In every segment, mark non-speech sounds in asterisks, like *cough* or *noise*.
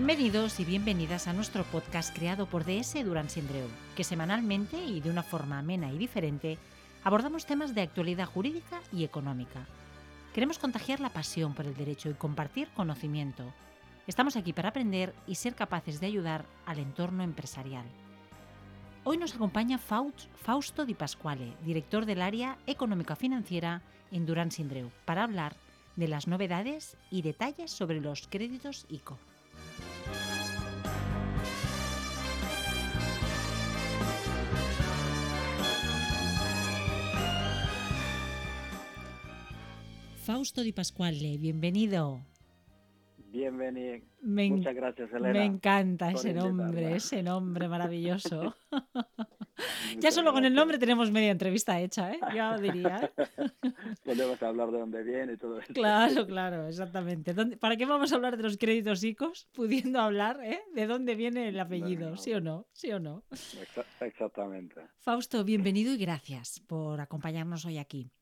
Bienvenidos y bienvenidas a nuestro podcast creado por DS Durán Sindreu, que semanalmente y de una forma amena y diferente abordamos temas de actualidad jurídica y económica. Queremos contagiar la pasión por el derecho y compartir conocimiento. Estamos aquí para aprender y ser capaces de ayudar al entorno empresarial. Hoy nos acompaña Fausto Di Pasquale, director del área económica financiera en Durán Sindreu, para hablar de las novedades y detalles sobre los créditos ICO. Fausto Di Pasquale, bienvenido. Bienvenido. Muchas gracias, Elena. Me encanta ese nombre, ese nombre maravilloso. *laughs* ya solo con el nombre tenemos media entrevista hecha, ¿eh? Ya diría. *laughs* Podemos hablar de dónde viene y todo eso. Claro, claro, exactamente. ¿Para qué vamos a hablar de los créditos ICOs pudiendo hablar ¿eh? de dónde viene el apellido? ¿Sí o no? ¿Sí o no? Exactamente. Fausto, bienvenido y gracias por acompañarnos hoy aquí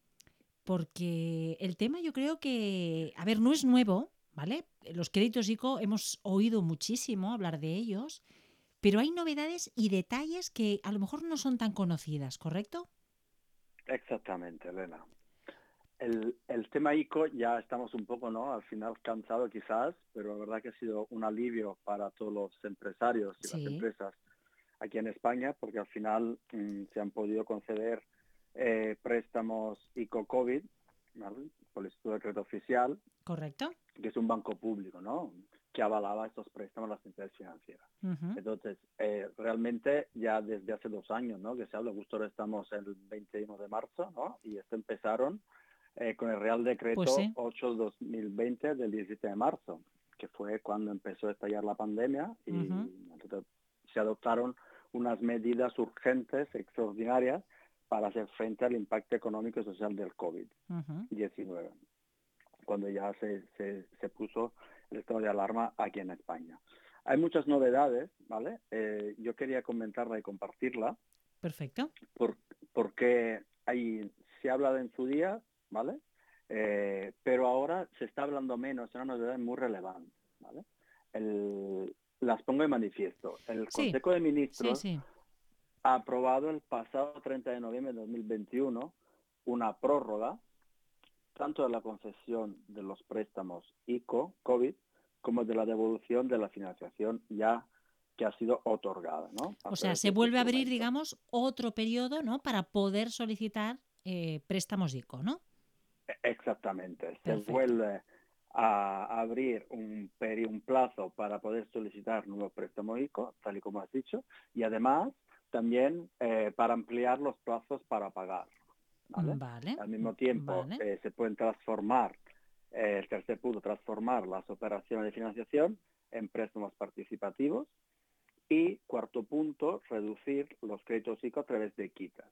porque el tema yo creo que, a ver, no es nuevo, ¿vale? Los créditos ICO hemos oído muchísimo hablar de ellos, pero hay novedades y detalles que a lo mejor no son tan conocidas, ¿correcto? Exactamente, Elena. El, tema ICO ya estamos un poco, ¿no? Al final cansado quizás, pero la verdad que ha sido un alivio para todos los empresarios y las empresas aquí en España, porque al final mm, se han podido conceder eh, préstamos ICO-COVID, por el Instituto de Crédito Oficial. Correcto. Que es un banco público, ¿no? Que avalaba estos préstamos a las entidades financieras. Entonces, eh, realmente ya desde hace dos años, ¿no? Que se habla, justo ahora estamos el 21 de marzo, ¿no? Y esto empezaron eh, con el Real Decreto 8-2020 pues del 17 de marzo, que fue cuando empezó a estallar la pandemia y entonces se adoptaron unas medidas urgentes, extraordinarias, para hacer frente al impacto económico y social del COVID-19, cuando ya se, se, puso el estado de alarma aquí en España. Hay muchas novedades, ¿vale? Eh, yo quería comentarla y compartirla. Perfecto. porque hay, se ha hablado en su día, ¿vale? Eh, pero ahora se está hablando menos, es una novedad muy relevante, ¿vale? las pongo en manifiesto. El Consejo de Ministros sí, aprobado el pasado 30 de noviembre de 2021 una prórroga tanto de la concesión de los préstamos ICO, COVID, como de la devolución de la financiación ya que ha sido otorgada. ¿no? O sea, se vuelve a abrir, digamos, otro periodo ¿no? para poder solicitar eh, préstamos ICO, ¿no? E-, exactamente. Se vuelve a abrir un, un plazo para poder solicitar nuevos préstamos ICO, tal y como has dicho, y además también eh, para ampliar los plazos para pagar. ¿vale? Al mismo tiempo eh, se pueden transformar, eh, el tercer punto, transformar las operaciones de financiación en préstamos participativos. Y cuarto punto, reducir los créditos ICO a través de quitas.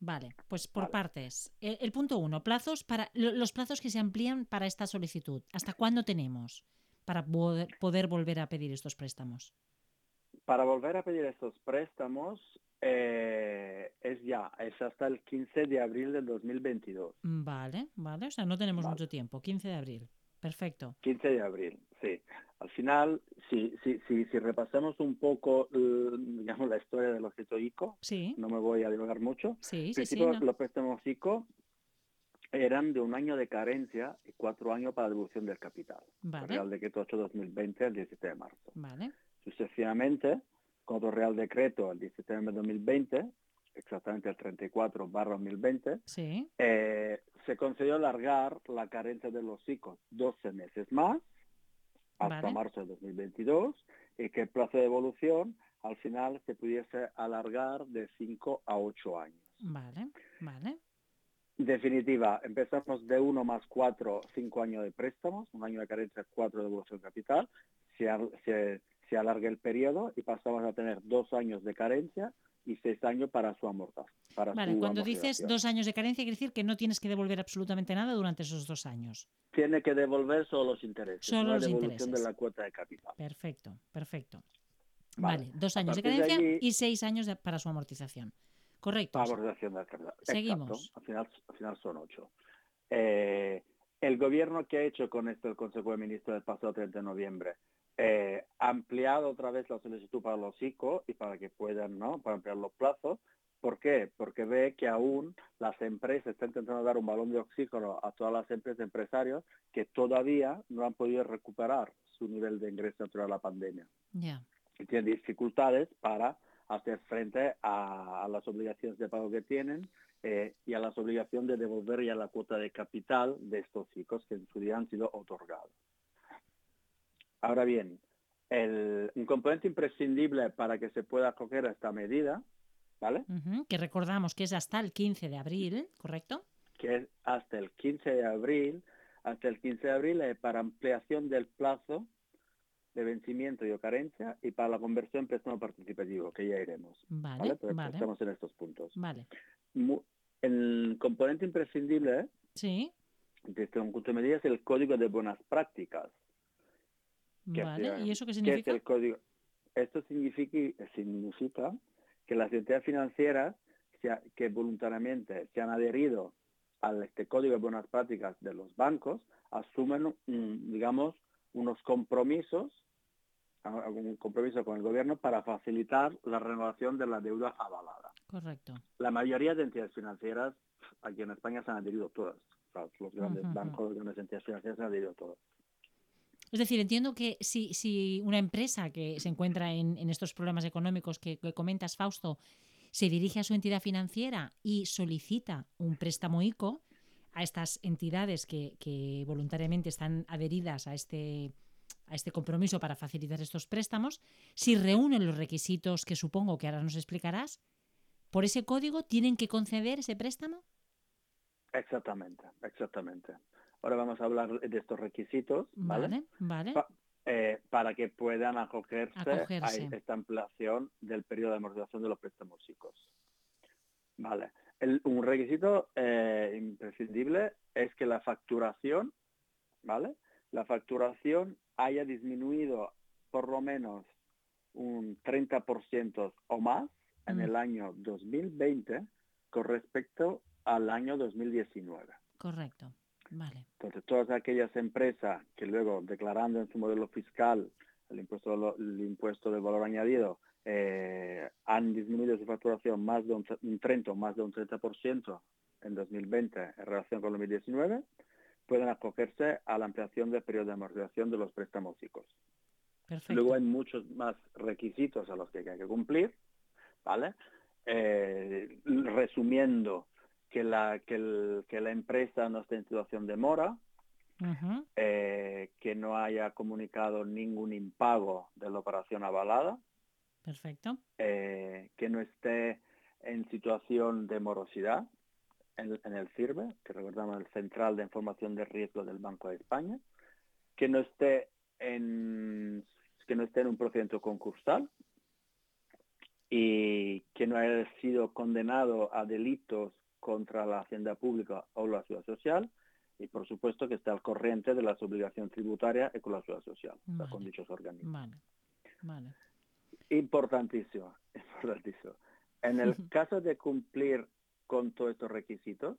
Vale, pues por partes. El, punto uno, plazos para los plazos que se amplían para esta solicitud. ¿Hasta cuándo tenemos para poder volver a pedir estos préstamos? Para volver a pedir estos préstamos eh, es ya, es hasta el 15 de abril del 2022. Vale, vale, o sea, no tenemos mucho tiempo, 15 de abril. Perfecto. 15 de abril, sí. Al final, si, si, si, si repasamos un poco, digamos, la historia de los ICO, sí. no me voy a divagar mucho. Sí, sí, sí Los préstamos ICO eran de un año de carencia y cuatro años para devolución del capital. Vale. Real Decreto 8-2020, el 17 de marzo. Vale. Sucesivamente, con otro Real Decreto el 17 de 2020, exactamente el 34 barra 2020, eh, se concedió alargar la carencia de los ICOs 12 meses más, hasta marzo de 2022, y que el plazo de devolución al final se pudiese alargar de 5 a 8 años. Vale, vale. Definitiva, empezamos de 1 más 4, 5 años de préstamos, un año de carencia, 4 de devolución capital. Se, se, se alarga el periodo y pasamos a tener dos años de carencia y seis años para su amortaje. vale, cuando dices dos años de carencia, quiere decir que no tienes que devolver absolutamente nada durante esos dos años. Tiene que devolver solo los intereses, solo la devolución de la cuota de capital. Perfecto, perfecto. Vale, dos años de carencia y seis años para su amortización. Correcto. Amortización del capital. Seguimos. Al final, al final son ocho. Eh, el gobierno que ha hecho con esto el Consejo de Ministros del pasado 30 de noviembre eh, ampliado otra vez la solicitud para los ICO y para que puedan, ¿no? Para ampliar los plazos. ¿Por qué? Porque ve que aún las empresas están intentando dar un balón de oxígeno a todas las empresas empresarios que todavía no han podido recuperar su nivel de ingreso durante la pandemia. Y tienen dificultades para hacer frente a, las obligaciones de pago que tienen eh, y a las obligaciones de devolver ya la cuota de capital de estos chicos que en su día han sido otorgados. Ahora bien, un componente imprescindible para que se pueda acoger a esta medida, ¿vale? que recordamos que es hasta el 15 de abril, ¿correcto? Que es hasta el 15 de abril, hasta el 15 de abril eh, para ampliación del plazo de vencimiento y o carencia y para la conversión en préstamo participativo, que ya iremos. Vale, ¿vale? estamos en estos puntos. Vale. El componente imprescindible ¿eh? sí. desde un punto de medida es el código de buenas prácticas. Vale, ¿y eso qué significa? el código? Esto significa, significa que las entidades financieras que voluntariamente se han adherido a este código de buenas prácticas de los bancos asumen, digamos, unos compromisos, un compromiso con el gobierno para facilitar la renovación de la deuda avalada. Correcto. La mayoría de entidades financieras aquí en España se han adherido todas. los grandes bancos, las grandes entidades financieras se han adherido todas. Es decir, entiendo que si, si una empresa que se encuentra en, estos problemas económicos que, comentas, Fausto, se dirige a su entidad financiera y solicita un préstamo ICO a estas entidades que, que voluntariamente están adheridas a este, a este compromiso para facilitar estos préstamos, si reúnen los requisitos que supongo que ahora nos explicarás, por ese código tienen que conceder ese préstamo. Exactamente, exactamente. Ahora vamos a hablar de estos requisitos, ¿vale? Vale, eh, para que puedan acogerse, a esta ampliación del periodo de amortización de los préstamos chicos. Vale. un requisito eh, imprescindible es que la facturación, ¿vale? La facturación haya disminuido por lo menos un 30% o más en mm. el año 2020 con respecto al año 2019. Correcto. Entonces, todas aquellas empresas que luego declarando en su modelo fiscal el impuesto, el impuesto del valor añadido eh, han disminuido su facturación más de un, 30 o más de un 30% en 2020 en relación con 2019, pueden acogerse a la ampliación del periodo de amortización de los préstamos chicos. Luego hay muchos más requisitos a los que hay que cumplir, ¿vale? Eh, resumiendo, que la, que, que la empresa no esté en situación de mora, eh, que no haya comunicado ningún impago de la operación avalada. Perfecto. Eh, que no esté en situación de morosidad en, en, el CIRBE, que recordamos el Central de Información de Riesgo del Banco de España, que no esté en que no esté en un procedimiento concursal y que no haya sido condenado a delitos contra la hacienda pública o la ciudad social y por supuesto que esté al corriente de las obligaciones tributarias y con la ciudad social, con dichos organismos. Importantísimo, *laughs* importantísimo. En el caso de cumplir con todos estos requisitos,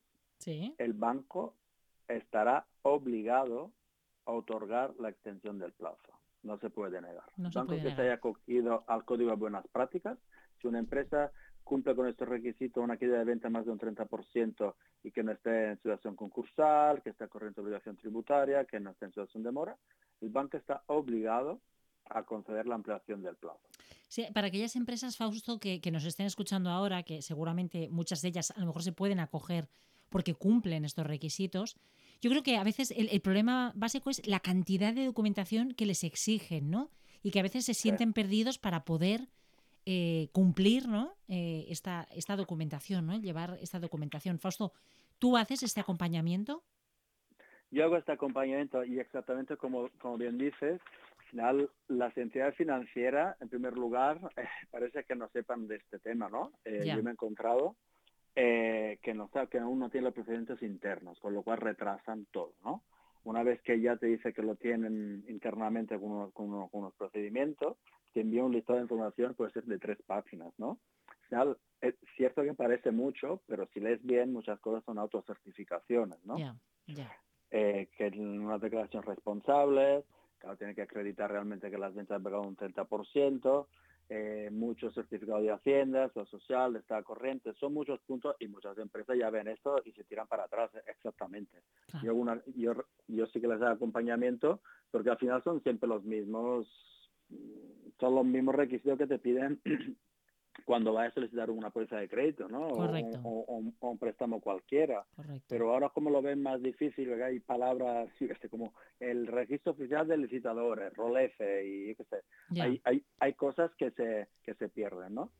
el banco estará obligado a otorgar la extensión del plazo. No se puede negar. No el banco que se haya acogido al Código de Buenas Prácticas, si una empresa cumple con estos requisitos una caída de venta más de un 30% y que no esté en situación concursal, que esté corriente obligación tributaria, que no esté en situación de mora, el banco está obligado a conceder la ampliación del plazo. Sí, para aquellas empresas, Fausto, que, nos estén escuchando ahora, que seguramente muchas de ellas a lo mejor se pueden acoger porque cumplen estos requisitos, yo creo que a veces el, problema básico es la cantidad de documentación que les exigen, ¿no? Y que a veces se sienten perdidos para poder eh, cumplir ¿no? Eh, esta, esta documentación, ¿no? llevar esta documentación. Fausto, ¿tú haces este acompañamiento? Yo hago este acompañamiento y exactamente como, como bien dices, al final las entidades financieras, en primer lugar, *laughs* eh, parece que no sepan de este tema, ¿no? yo me he encontrado que, no, que aún no tienen los procedimientos internos, con lo cual retrasan todo, ¿no? Una vez que ya te dice que lo tienen internamente con con unos procedimientos, te envía un listado de información, puede ser de tres páginas, ¿no? es cierto que parece mucho, pero si lees bien, muchas cosas son autocertificaciones, ¿no? Ya, Eh, que una declaración responsable, claro, tiene que acreditar realmente que las ventas han pegado un 30%, eh, muchos certificados de Hacienda, lo social, de estado corriente, son muchos puntos y muchas empresas ya ven esto y se tiran para atrás exactamente. Yo, una, yo, yo sí que les doy acompañamiento porque al final son siempre los mismos, son los mismos requisitos que te piden *clears throat* cuando vayas a solicitar una póliza de crédito, ¿no? O, un préstamo cualquiera. Pero ahora como lo ven más difícil, hay palabras *laughs* este, como el registro oficial de licitadores, ROLEFE y qué sé. Hay, hay, hay cosas que se, que se pierden, ¿no?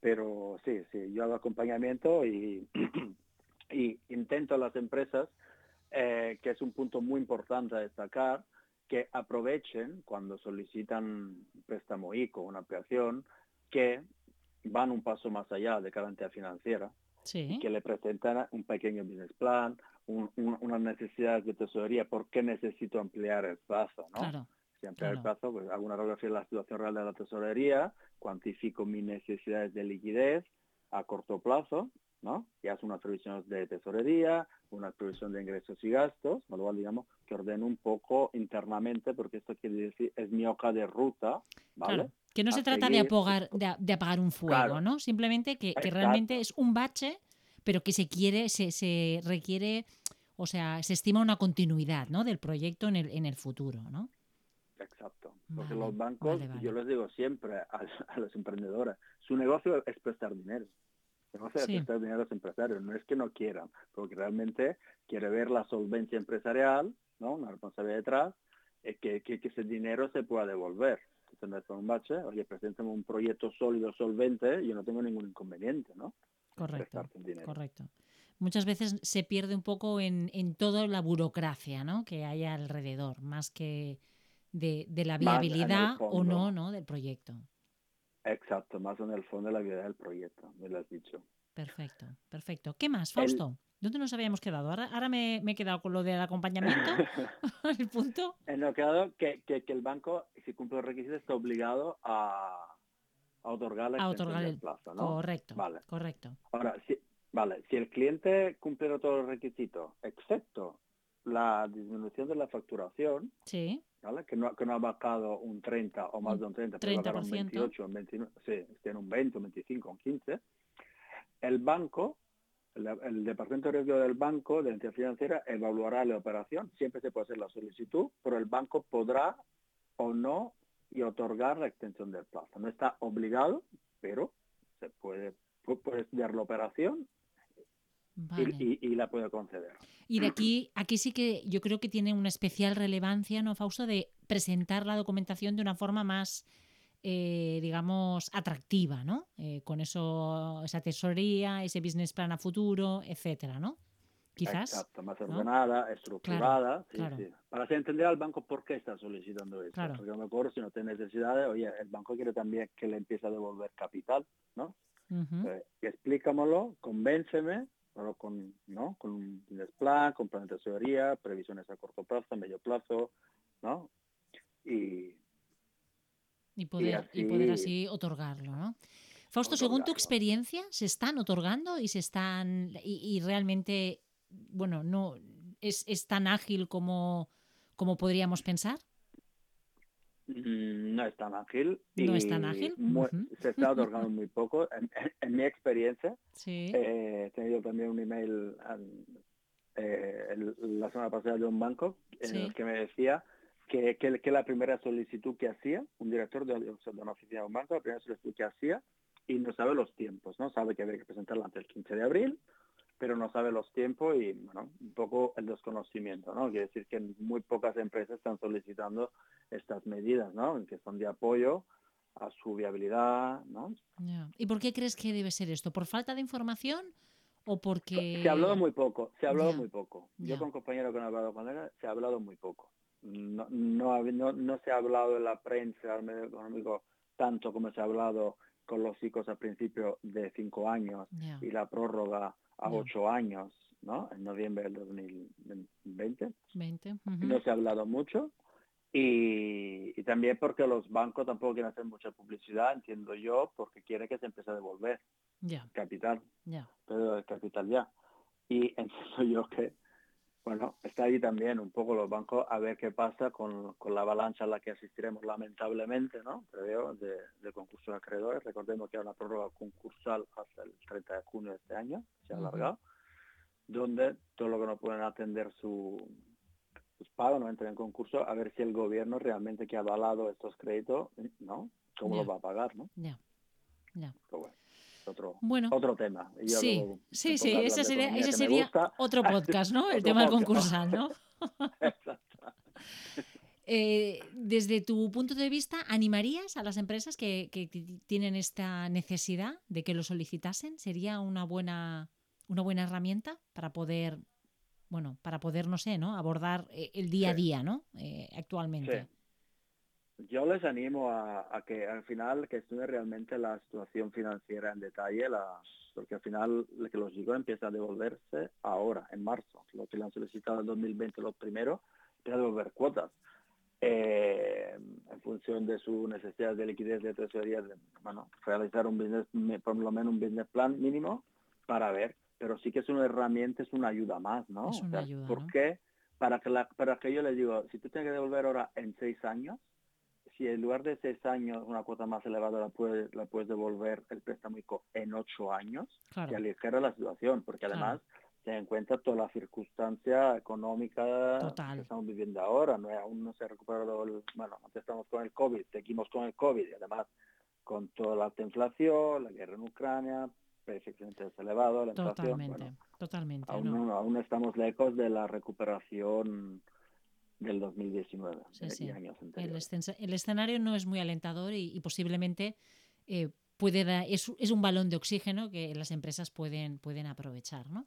Pero sí, sí, yo hago acompañamiento y, *clears throat* y intento a las empresas, eh, que es un punto muy importante a destacar, que aprovechen cuando solicitan préstamo ICO, una ampliación, que van un paso más allá de garantía financiera, que le presentan un pequeño business plan, un, unas necesidades de tesorería, ¿por qué necesito ampliar el plazo? ¿no? si ampliar el plazo, pues hago una radiografía de la situación real de la tesorería, cuantifico mis necesidades de liquidez a corto plazo, ¿no? Y hace unas previsiones de tesorería, una previsión de ingresos y gastos, con lo cual digamos que ordeno un poco internamente, porque esto quiere decir, es mi hoja de ruta, ¿vale? Que no se trata de apagar, de, apagar un fuego, ¿no? Simplemente que, realmente es un bache, pero que se quiere, se, se, requiere, o sea, se estima una continuidad, ¿no? Del proyecto en el, en el futuro, ¿no? Exacto. Porque los bancos, yo les digo siempre *laughs* a, los emprendedores, su negocio es prestar dinero. El negocio es prestar dinero a los empresarios. No es que no quieran, porque realmente quiere ver la solvencia empresarial, ¿no? Una responsabilidad detrás, eh, que, que, que ese dinero se pueda devolver tener un bache, oye, presenten un proyecto sólido, solvente, yo no tengo ningún inconveniente, ¿no? Correcto, correcto. Muchas veces se pierde un poco en, en toda la burocracia ¿no? que hay alrededor, más que de, la viabilidad o no, no del proyecto. Exacto, más en el fondo de la viabilidad del proyecto, me lo has dicho. Perfecto, perfecto. ¿Qué más, Fausto? ¿Dónde nos habíamos quedado? Ahora, ahora me, he quedado con lo del acompañamiento. *laughs* *laughs* el punto. Nos quedado que, que, el banco, si cumple los requisitos, está obligado a, a otorgar la otorgar el plazo, ¿no? Correcto. Vale. Correcto. Ahora, si, vale, si el cliente cumple todos los requisitos, excepto la disminución de la facturación, sí. ¿Vale? que, no, que no ha bajado un 30 o más de un 30, pero ha un 28, un 29, sí, tiene un 20, un 25, un 15, el banco el, Departamento de Riesgo del banco, de la entidad financiera, evaluará la operación. Siempre se puede hacer la solicitud, pero el banco podrá o no y otorgar la extensión del plazo. No está obligado, pero se puede, puede estudiar la operación y, y, la puede conceder. Y de *clears throat* aquí, aquí sí que yo creo que tiene una especial relevancia, ¿no, Fausto, de presentar la documentación de una forma más eh, digamos, atractiva, ¿no? Eh, con eso, esa tesorería, ese business plan a futuro, etcétera, ¿no? Quizás. Exacto, más ordenada, estructurada, sí, Sí. para hacer entender al banco por qué está solicitando eso. Porque a lo mejor si no tiene necesidades, oye, el banco quiere también que le empiece a devolver capital, ¿no? Eh, explícamelo, convénceme, con, ¿no? con un business plan, con plan de tesorería, previsiones a corto plazo, medio plazo, ¿no? Y, y poder, y, poder así otorgarlo, ¿no? Fausto, según tu experiencia, ¿se están otorgando y se están y, realmente, bueno, no es, es, tan ágil como, como podríamos pensar? Mm, no es tan ágil. No es tan ágil. Se está otorgando muy poco. *laughs* En, mi experiencia, eh, he tenido también un email eh, la semana pasada de un banco en el que me decía que, que, la primera solicitud que hacía, un director de, una oficina de un banco, la primera solicitud que hacía, y no sabe los tiempos, ¿no? Sabe que había que presentarla antes del 15 de abril, pero no sabe los tiempos y, bueno, un poco el desconocimiento, ¿no? Quiere decir que muy pocas empresas están solicitando estas medidas, ¿no? Que son de apoyo a su viabilidad, ¿no? ¿Y por qué crees que debe ser esto? ¿Por falta de información o porque...? Se ha hablado muy poco, se ha hablado muy poco. Yo con compañeros que han hablado con él, se ha hablado muy poco no, no, no, se ha hablado en la prensa al medio económico tanto como se ha hablado con los chicos al principio de cinco años y la prórroga a ocho años, ¿no? En noviembre del 2020. No se ha hablado mucho. Y, también porque los bancos tampoco quieren hacer mucha publicidad, entiendo yo, porque quieren que se empiece a devolver capital. Pero el capital ya. Y *laughs* entiendo yo que bueno, está ahí también un poco los bancos a ver qué pasa con, la avalancha a la que asistiremos lamentablemente, ¿no? Creo, de, de concurso de acreedores. Recordemos que hay una prórroga concursal hasta el 30 de junio de este año, se ha alargado, donde todo lo que no pueden atender su, sus pagos no entran en concurso, a ver si el gobierno realmente que ha avalado estos créditos, ¿no? ¿Cómo los va a pagar, no? Ya, ya otro, bueno, otro tema. sí, sí, sí, ese sería, otro *laughs* podcast, ¿no? El tema concursal, ¿no? *laughs* Eh, desde tu punto de vista, ¿animarías a las empresas que, tienen esta necesidad de que lo solicitasen? ¿Sería una buena, una buena herramienta para poder, bueno, para poder, no sé, ¿no? Abordar eh, el día a día, ¿no? Eh, actualmente yo les animo a, que al final que estudien realmente la situación financiera en detalle, la, porque al final que los chicos empieza a devolverse ahora, en marzo. Lo que le han solicitado en 2020 los primeros, empieza a devolver cuotas. Eh, en función de su necesidad de liquidez de tesorería, bueno, realizar un business, por lo menos un business plan mínimo para ver, pero sí que es una herramienta, es una ayuda más, ¿no? Es una ayuda, ¿Por qué? Para que, la, para que yo les digo, si tú tienes que devolver ahora en seis años, si en lugar de seis años una cuota más elevada la puedes, la puedes devolver el préstamo en ocho años, claro. aligera la situación, porque además se encuentra toda la circunstancia económica que estamos viviendo ahora, no aún no se ha recuperado, el, bueno, antes estamos con el COVID, seguimos con el COVID y además con toda la alta inflación, la guerra en Ucrania, precios elevados, la totalmente, Totalmente, aún, aún estamos lejos de la recuperación del 2019 y años el, escenario no es muy alentador y, posiblemente eh, puede dar, es, un balón de oxígeno que las empresas pueden, pueden aprovechar. ¿no?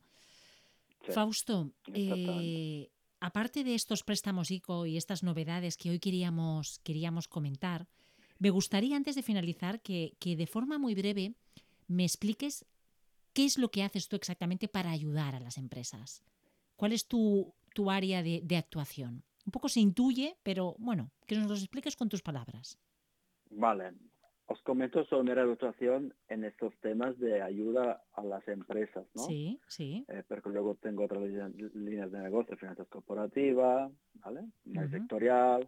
Fausto, eh, aparte de estos préstamos ICO y estas novedades que hoy queríamos, queríamos comentar, me gustaría antes de finalizar que, de forma muy breve me expliques qué es lo que haces tú exactamente para ayudar a las empresas. ¿Cuál es tu, tu área de actuación? Un poco se intuye, pero bueno, que nos lo expliques con tus palabras. Vale. Os comento sobre mi actuación en estos temas de ayuda a las empresas, ¿no? Sí, sí. Eh, porque luego tengo otras líneas de negocio, finanzas corporativas, ¿vale? sectorial,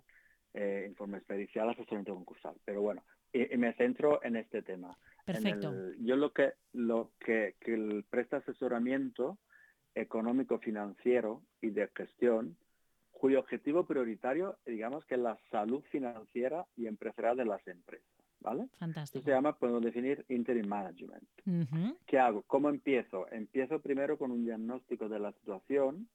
eh, informe expericial, asesoramiento concursal. Pero bueno, y, me centro en este tema. Perfecto. yo lo que, lo que, que el presta asesoramiento económico financiero y de gestión cuyo objetivo prioritario, digamos, que es la salud financiera y empresarial de las empresas. ¿Vale? Fantástico. se llama, podemos definir, interim management. ¿Qué hago? ¿Cómo empiezo? Empiezo primero con un diagnóstico de la situación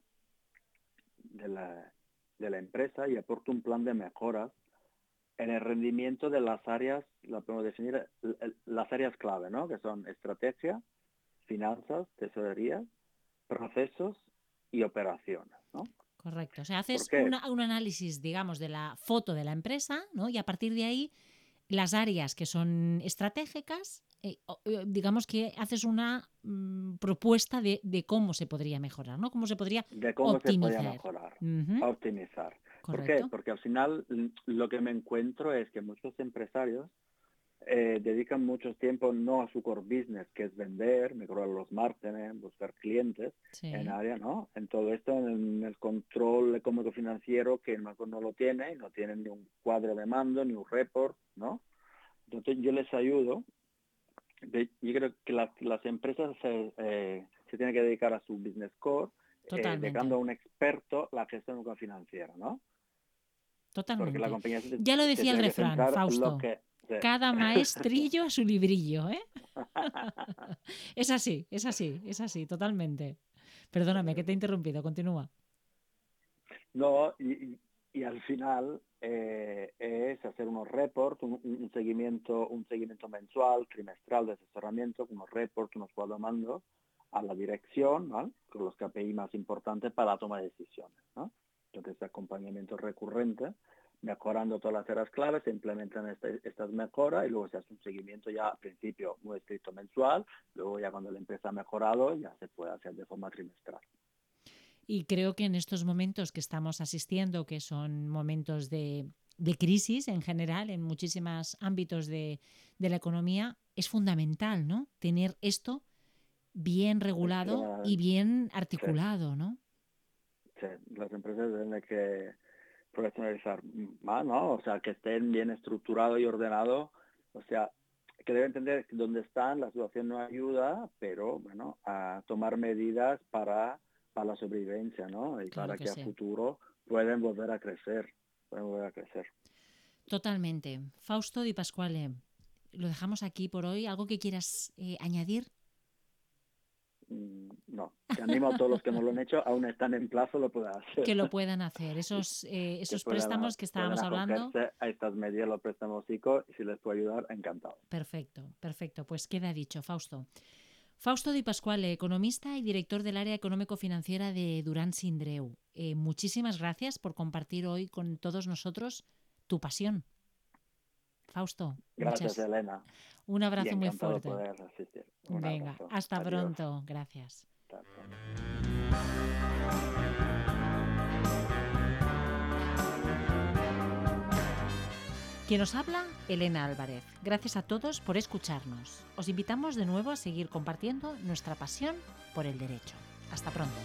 de la, de la empresa y aporto un plan de mejoras en el rendimiento de las áreas, la podemos definir, las áreas clave, ¿no? Que son estrategia, finanzas, tesorería, procesos y operaciones, ¿no? Correcto. O sea, haces un análisis, digamos, de la foto de la empresa, ¿no? Y a partir de ahí, las áreas que son estratégicas, eh, eh, digamos que haces una mm, propuesta de, cómo se podría mejorar, ¿no? Cómo se podría de cómo optimizar. se podría mejorar, optimizar. ¿Por qué? Porque al final lo que me encuentro es que muchos empresarios eh, dedican mucho tiempo no a su core business, que es vender, mejorar los márgenes, buscar clientes en área, ¿no? En todo esto, en el control económico financiero, que el no lo tiene, no tiene ni un cuadro de mando, ni un report, ¿no? Entonces yo les ayudo. yo creo que las empresas se, eh, se tienen que dedicar a su business core, eh, dejando a un experto la gestión financiera, ¿no? Totalmente. ya lo decía el refrán, Fausto. Cada *laughs* maestrillo a su librillo, ¿eh? *laughs* es así, es así, es así, totalmente. Perdóname, que te he interrumpido, continúa. No, y, al final eh, es hacer unos reports, un, seguimiento, un seguimiento mensual, trimestral de asesoramiento, unos reports, unos cuadros a la dirección, ¿no? con los KPI más importantes para la toma de decisiones. ¿no? Entonces, acompañamiento recurrente mejorando todas las áreas claves, se implementan estas mejoras y luego se hace un seguimiento ya al principio muy estricto mensual, luego ya cuando la empresa ha mejorado ya se puede hacer de forma trimestral. Y creo que en estos momentos que estamos asistiendo, que son momentos de, crisis en general, en muchísimos ámbitos de, la economía, es fundamental, ¿no? Tener esto bien regulado y bien articulado, ¿no? Sí, las empresas tienen que profesionalizar más, ¿no? O sea, que estén bien estructurado y ordenado. O sea, que deben entender que donde están la situación no ayuda, pero bueno, a tomar medidas para, para la sobrevivencia, ¿no? Y para que, a futuro pueden volver a crecer, pueden volver a crecer. Totalmente. Fausto Di Pasquale, lo dejamos aquí por hoy. ¿Algo que quieras eh, añadir? No, te animo a todos los que no lo han hecho, aún están en plazo, lo puedan hacer. Que lo puedan hacer. Esos, *laughs* eh, esos préstamos que estábamos hablando. A estas medidas los préstamos ICO y si les puedo ayudar, encantado. Perfecto, perfecto. Pues queda dicho, Fausto. Fausto Di Pasquale, economista y director del área económico-financiera de Durán Sindreu. Eh, muchísimas gracias por compartir hoy con todos nosotros tu pasión. Fausto. Gracias, Elena. Un abrazo muy fuerte. Venga, hasta pronto. Gracias. Quien nos habla, Elena Álvarez. Gracias a todos por escucharnos. Os invitamos de nuevo a seguir compartiendo nuestra pasión por el derecho. Hasta pronto.